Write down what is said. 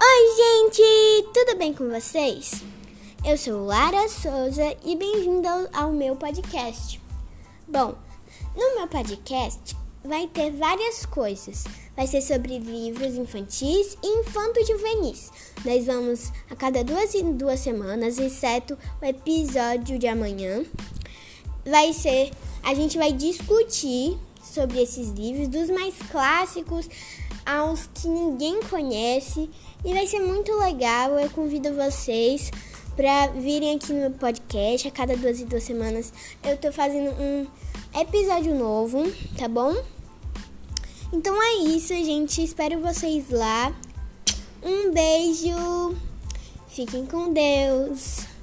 gente! Tudo bem com vocês? Eu sou Lara Souza e bem-vindo ao, meu podcast. Bom, no meu podcast vai ter várias coisas. Vai ser sobre livros infantis e infanto-juvenis. Nós vamos a cada duas e duas semanas, exceto o episódio de amanhã. Vai ser, a gente vai discutir sobre esses livros, dos mais clássicos aos que ninguém conhece e vai ser muito legal. Eu convido vocês para virem aqui no podcast a cada duas e duas semanas. Eu tô fazendo um episódio novo, tá bom? Então é isso, gente. Espero vocês lá. Um beijo. Fiquem com Deus.